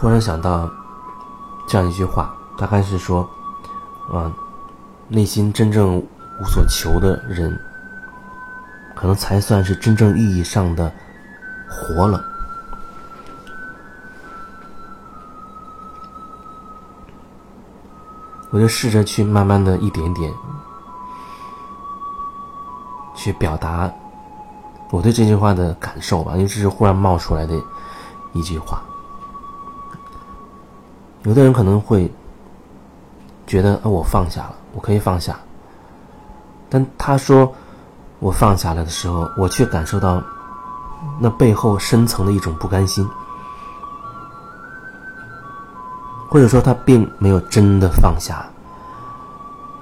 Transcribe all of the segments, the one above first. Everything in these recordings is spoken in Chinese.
忽然想到这样一句话，大概是说，啊，内心真正无所求的人，可能才算是真正意义上的活了。我就试着去慢慢的一点点去表达我对这句话的感受吧，因为这是忽然冒出来的一句话。有的人可能会觉得，呃，我放下了，我可以放下。但他说我放下了的时候，我却感受到那背后深层的一种不甘心，或者说他并没有真的放下，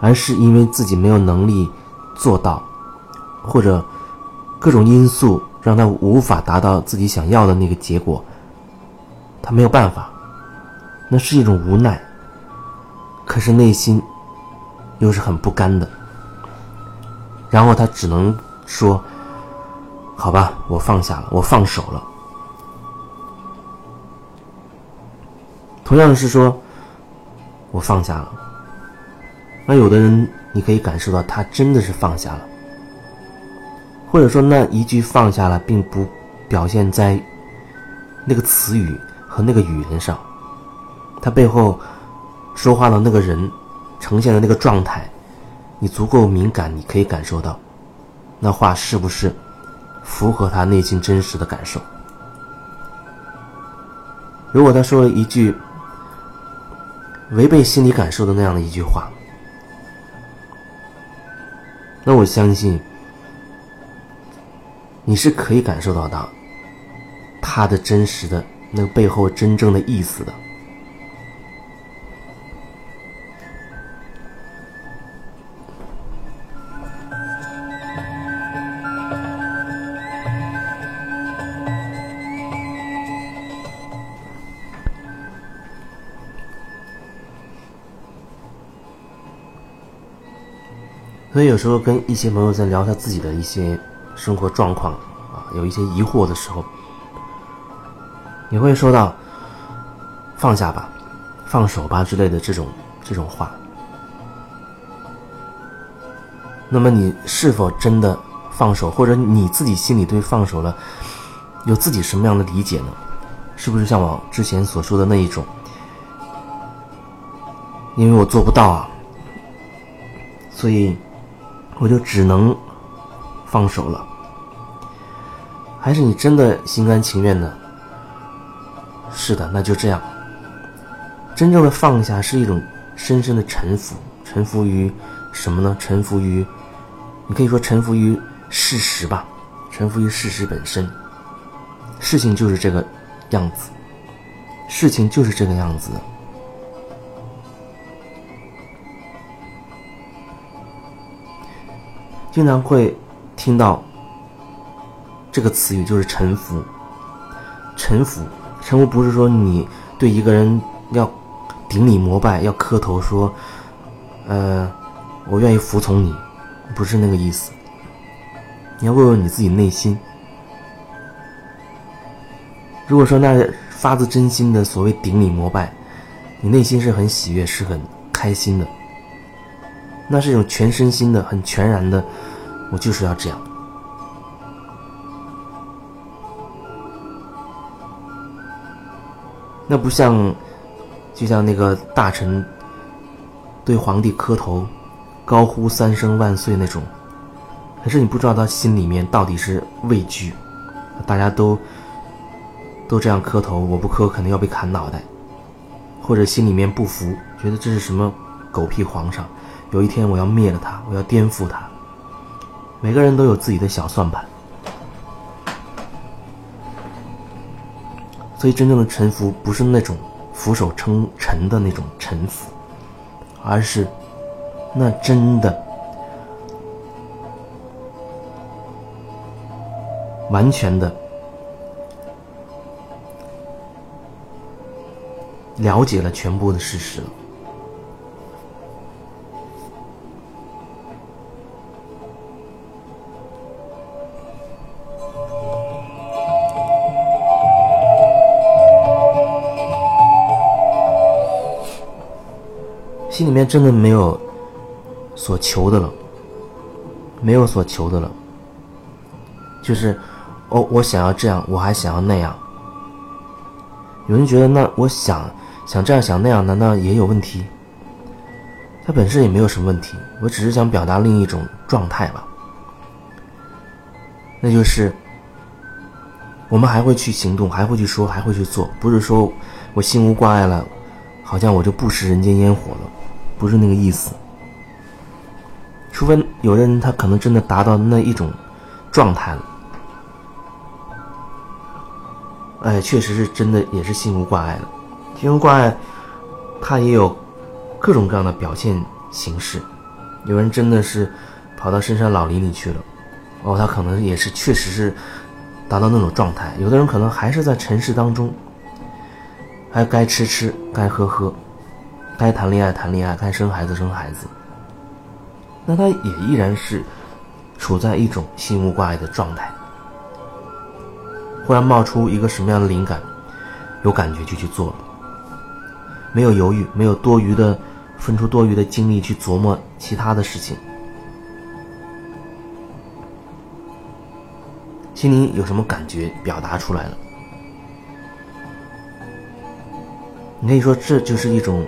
而是因为自己没有能力做到，或者各种因素让他无法达到自己想要的那个结果，他没有办法。那是一种无奈，可是内心又是很不甘的。然后他只能说：“好吧，我放下了，我放手了。”同样是说，我放下了。那有的人，你可以感受到他真的是放下了，或者说那一句放下了，并不表现在那个词语和那个语言上。他背后说话的那个人呈现的那个状态，你足够敏感，你可以感受到，那话是不是符合他内心真实的感受？如果他说了一句违背心理感受的那样的一句话，那我相信你是可以感受到的，他的真实的那个背后真正的意思的。所以有时候跟一些朋友在聊他自己的一些生活状况啊，有一些疑惑的时候，你会说到“放下吧，放手吧”之类的这种这种话。那么你是否真的放手，或者你自己心里对放手了有自己什么样的理解呢？是不是像我之前所说的那一种？因为我做不到啊，所以。我就只能放手了，还是你真的心甘情愿的？是的，那就这样。真正的放下是一种深深的臣服，臣服于什么呢？臣服于，你可以说臣服于事实吧，臣服于事实本身。事情就是这个样子，事情就是这个样子。经常会听到这个词语，就是臣服。臣服，臣服不是说你对一个人要顶礼膜拜，要磕头说，呃，我愿意服从你，不是那个意思。你要问问你自己内心，如果说那发自真心的所谓顶礼膜拜，你内心是很喜悦，是很开心的。那是一种全身心的、很全然的，我就是要这样。那不像，就像那个大臣对皇帝磕头、高呼三声万岁那种。可是你不知道他心里面到底是畏惧，大家都都这样磕头，我不磕肯定要被砍脑袋，或者心里面不服，觉得这是什么狗屁皇上。有一天我要灭了他，我要颠覆他。每个人都有自己的小算盘，所以真正的臣服不是那种俯首称臣的那种臣服，而是那真的完全的了解了全部的事实了。心里面真的没有所求的了，没有所求的了，就是哦，我想要这样，我还想要那样。有人觉得，那我想想这样想那样，难道也有问题？它本身也没有什么问题，我只是想表达另一种状态吧。那就是我们还会去行动，还会去说，还会去做，不是说我心无挂碍了，好像我就不食人间烟火了，不是那个意思。除非有的人他可能真的达到那一种状态了，哎，确实是真的也是心无挂碍了。心无挂碍，他也有。各种各样的表现形式，有人真的是跑到深山老林里去了，哦，他可能也是确实是达到那种状态。有的人可能还是在尘世当中，还该吃吃，该喝喝，该谈恋爱谈恋爱，该生孩子生孩子。那他也依然是处在一种心无挂碍的状态。忽然冒出一个什么样的灵感，有感觉就去做了，没有犹豫，没有多余的。分出多余的精力去琢磨其他的事情，心里有什么感觉表达出来了？你可以说这就是一种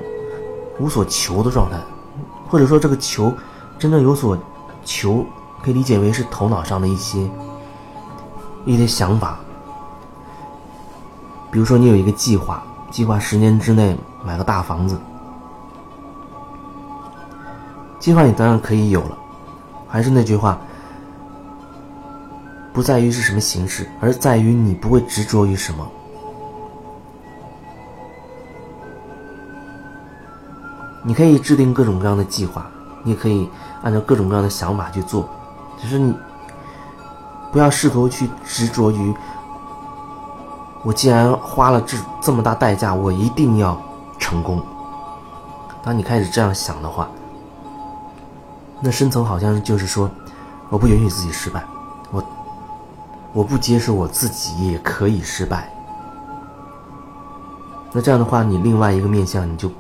无所求的状态，或者说这个求真正有所求，可以理解为是头脑上的一些一些想法。比如说，你有一个计划，计划十年之内买个大房子。计划你当然可以有了，还是那句话，不在于是什么形式，而在于你不会执着于什么。你可以制定各种各样的计划，你可以按照各种各样的想法去做，只是你不要试图去执着于，我既然花了这这么大代价，我一定要成功。当你开始这样想的话，那深层好像就是说，我不允许自己失败，我我不接受我自己也可以失败。那这样的话，你另外一个面相你就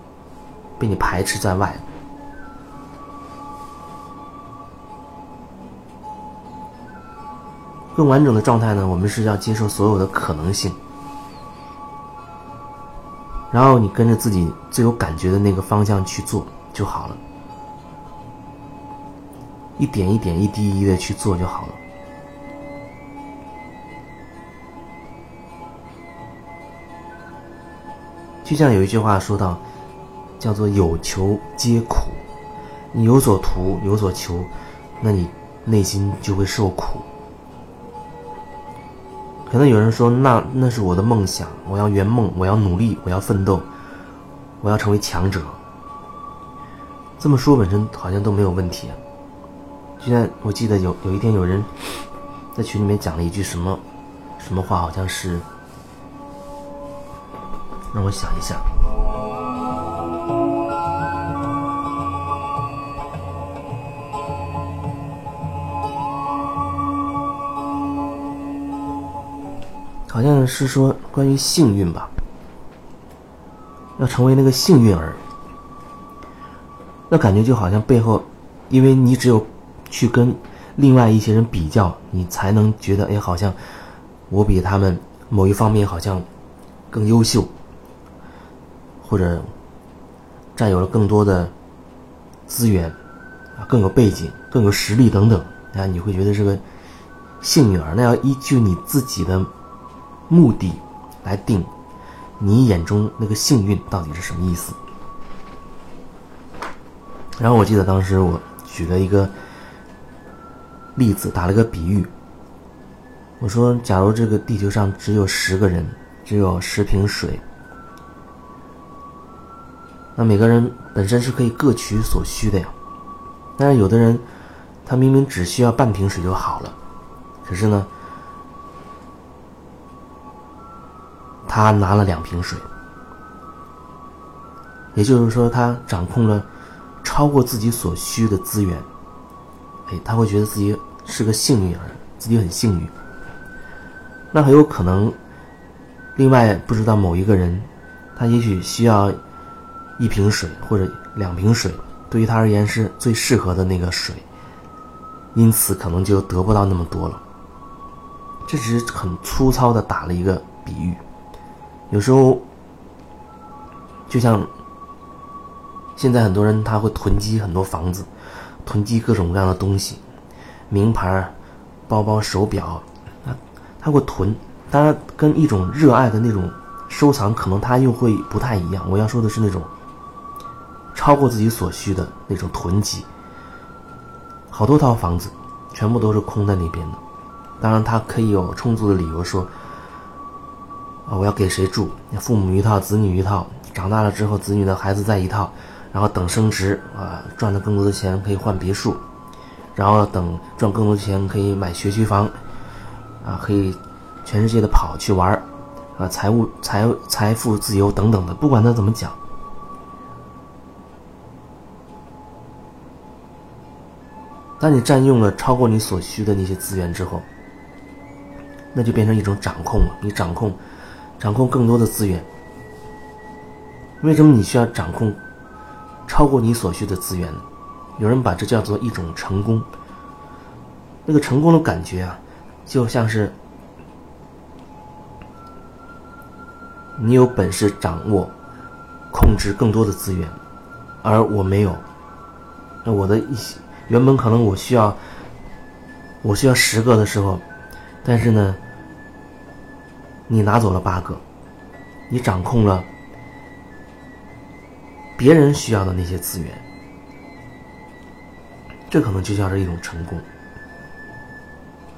被你排斥在外。更完整的状态呢，我们是要接受所有的可能性，然后你跟着自己最有感觉的那个方向去做就好了。一点一点、一滴一滴的去做就好了。就像有一句话说到，叫做“有求皆苦”，你有所图、有所求，那你内心就会受苦。可能有人说：“那那是我的梦想，我要圆梦，我要努力，我要奋斗，我要成为强者。”这么说本身好像都没有问题。啊就像我记得有有一天有人在群里面讲了一句什么什么话，好像是让我想一下，好像是说关于幸运吧，要成为那个幸运儿，那感觉就好像背后，因为你只有。去跟另外一些人比较，你才能觉得，哎，好像我比他们某一方面好像更优秀，或者占有了更多的资源，更有背景、更有实力等等，啊，你会觉得是个幸运儿。那要依据你自己的目的来定，你眼中那个幸运到底是什么意思？然后我记得当时我举了一个。例子打了个比喻，我说：假如这个地球上只有十个人，只有十瓶水，那每个人本身是可以各取所需的呀。但是有的人，他明明只需要半瓶水就好了，可是呢，他拿了两瓶水，也就是说，他掌控了超过自己所需的资源。哎，他会觉得自己。是个幸运儿，自己很幸运。那很有可能，另外不知道某一个人，他也许需要一瓶水或者两瓶水，对于他而言是最适合的那个水，因此可能就得不到那么多了。这只是很粗糙的打了一个比喻。有时候，就像现在很多人他会囤积很多房子，囤积各种各样的东西，名牌、包包、手表，他他会囤。当然，跟一种热爱的那种收藏，可能他又会不太一样。我要说的是那种超过自己所需的那种囤积，好多套房子，全部都是空在那边的。当然，他可以有充足的理由说：“啊，我要给谁住？父母一套，子女一套。长大了之后，子女的孩子再一套。然后等升职啊，赚了更多的钱可以换别墅。然后等赚更多的钱可以买学区房，啊，可以全世界的跑去玩啊，财务财财富自由等等的。不管他怎么讲，当你占用了超过你所需的那些资源之后。”那就变成一种掌控了，你掌控，掌控更多的资源。为什么你需要掌控超过你所需的资源呢？有人把这叫做一种成功。那个成功的感觉啊，就像是你有本事掌握、控制更多的资源，而我没有。那我的一些原本可能我需要，我需要十个的时候，但是呢？你拿走了八个，你掌控了别人需要的那些资源，这可能就叫是一种成功。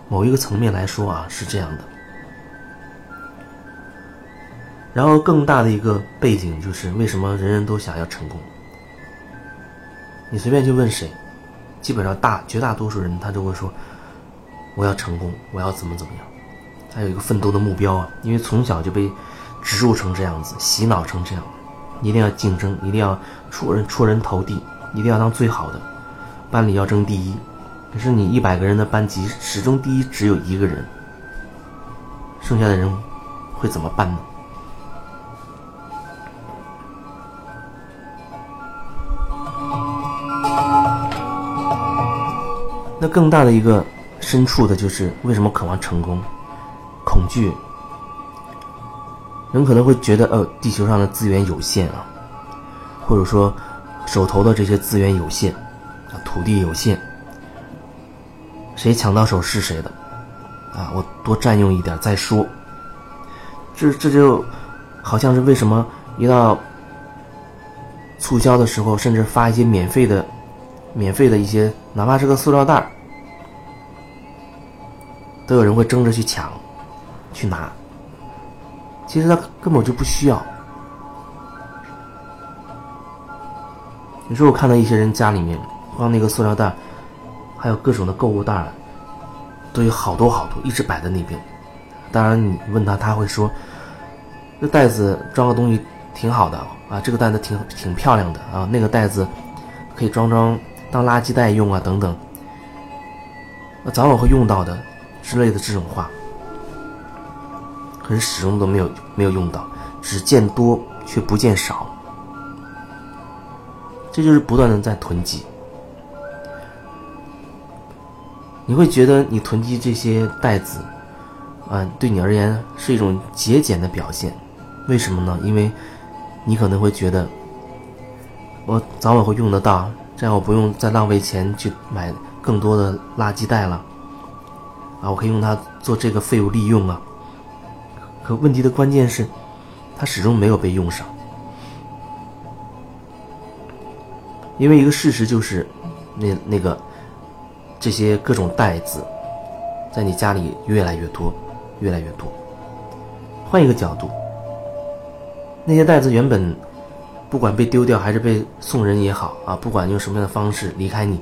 某一个层面来说啊，是这样的。然后更大的一个背景就是，为什么人人都想要成功？你随便去问谁，基本上大绝大多数人他就会说：“我要成功，我要怎么怎么样。”他有一个奋斗的目标啊，因为从小就被植入成这样子，洗脑成这样，一定要竞争，一定要出人出人头地，一定要当最好的，班里要争第一。可是你一百个人的班级，始终第一只有一个人，剩下的人会怎么办呢？那更大的一个深处的就是为什么渴望成功？恐惧，人可能会觉得，呃，地球上的资源有限啊，或者说手头的这些资源有限，啊，土地有限，谁抢到手是谁的，啊，我多占用一点再说。这这就好像是为什么一到促销的时候，甚至发一些免费的、免费的一些，哪怕是个塑料袋都有人会争着去抢。去拿，其实他根本就不需要。有时候我看到一些人家里面，放那个塑料袋，还有各种的购物袋，都有好多好多，一直摆在那边。当然，你问他，他会说：“这袋子装个东西挺好的啊，这个袋子挺挺漂亮的啊，那个袋子可以装装当垃圾袋用啊，等等。”那早晚会用到的之类的这种话。可是始终都没有没有用到，只见多却不见少，这就是不断的在囤积。你会觉得你囤积这些袋子，啊，对你而言是一种节俭的表现，为什么呢？因为，你可能会觉得，我早晚会用得到，这样我不用再浪费钱去买更多的垃圾袋了，啊，我可以用它做这个废物利用啊。可问题的关键是，它始终没有被用上，因为一个事实就是，那那个这些各种袋子，在你家里越来越多，越来越多。换一个角度，那些袋子原本不管被丢掉还是被送人也好啊，不管用什么样的方式离开你，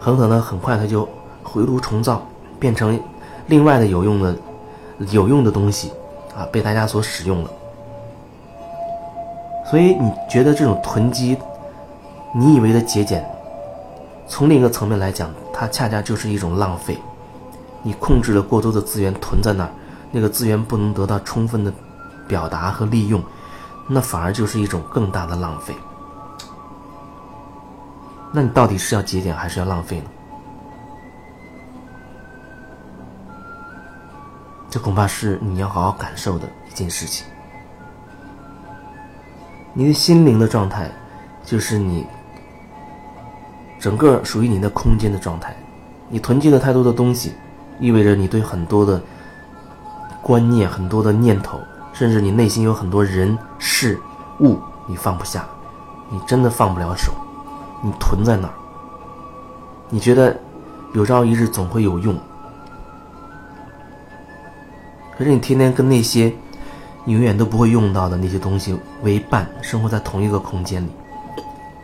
很可能很快它就回炉重造，变成另外的有用的有用的东西。啊，被大家所使用了，所以你觉得这种囤积，你以为的节俭，从另一个层面来讲，它恰恰就是一种浪费。你控制了过多的资源囤在那儿，那个资源不能得到充分的表达和利用，那反而就是一种更大的浪费。那你到底是要节俭还是要浪费呢？这恐怕是你要好好感受的一件事情。你的心灵的状态，就是你整个属于你的空间的状态。你囤积了太多的东西，意味着你对很多的观念、很多的念头，甚至你内心有很多人事物，你放不下，你真的放不了手，你囤在那儿。你觉得有朝一日总会有用，可是你天天跟那些你永远都不会用到的那些东西为伴，生活在同一个空间里。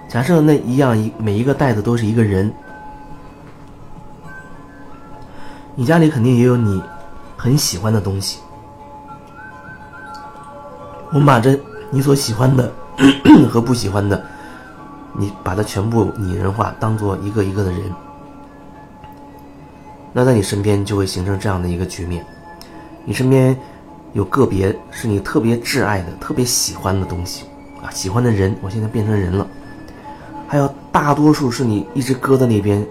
假设那一样一每一个袋子都是一个人。你家里肯定也有你很喜欢的东西。我们把这你所喜欢的 和不喜欢的，你把它全部拟人化，当做一个一个的人。那在你身边就会形成这样的一个局面：你身边有个别是你特别挚爱的、特别喜欢的东西啊，喜欢的人，我现在变成人了；还有大多数是你一直搁在那边，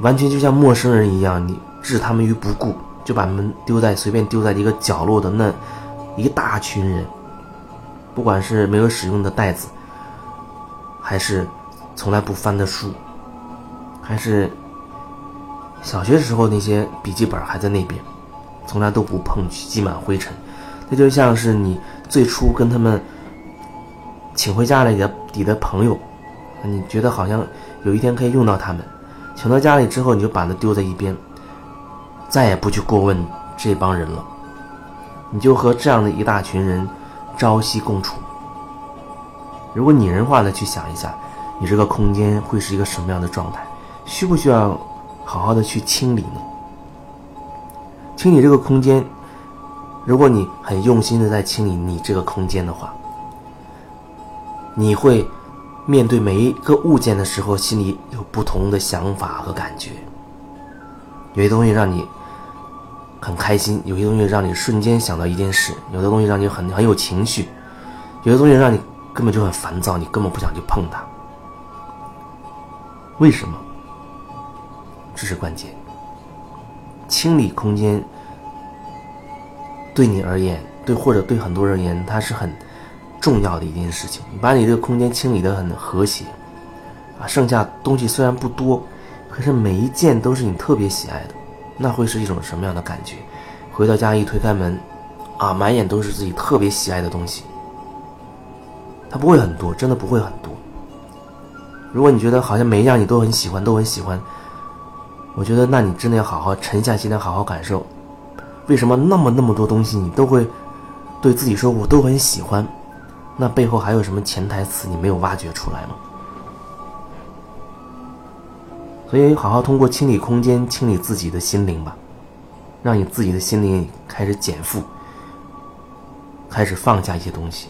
完全就像陌生人一样，你。置他们于不顾，就把他们丢在随便丢在一个角落的那一大群人，不管是没有使用的袋子，还是从来不翻的书，还是小学时候那些笔记本还在那边，从来都不碰，积满灰尘，那就像是你最初跟他们请回家里的你的朋友，你觉得好像有一天可以用到他们，请到家里之后，你就把它丢在一边。再也不去过问这帮人了，你就和这样的一大群人朝夕共处。如果拟人化的去想一下，你这个空间会是一个什么样的状态？需不需要好好的去清理呢？清理这个空间，如果你很用心的在清理你这个空间的话，你会面对每一个物件的时候，心里有不同的想法和感觉。有些东西让你。很开心，有些东西让你瞬间想到一件事，有的东西让你很很有情绪，有的东西让你根本就很烦躁，你根本不想去碰它。为什么？这是关键。清理空间对你而言，对或者对很多人而言，它是很重要的一件事情。你把你这个空间清理的很和谐，啊，剩下东西虽然不多，可是每一件都是你特别喜爱的。那会是一种什么样的感觉？回到家一推开门，啊，满眼都是自己特别喜爱的东西。它不会很多，真的不会很多。如果你觉得好像每一样你都很喜欢，都很喜欢，我觉得那你真的要好好沉下心来，好好感受，为什么那么那么多东西你都会对自己说我都很喜欢？那背后还有什么潜台词你没有挖掘出来吗？所以，好好通过清理空间，清理自己的心灵吧，让你自己的心灵开始减负，开始放下一些东西。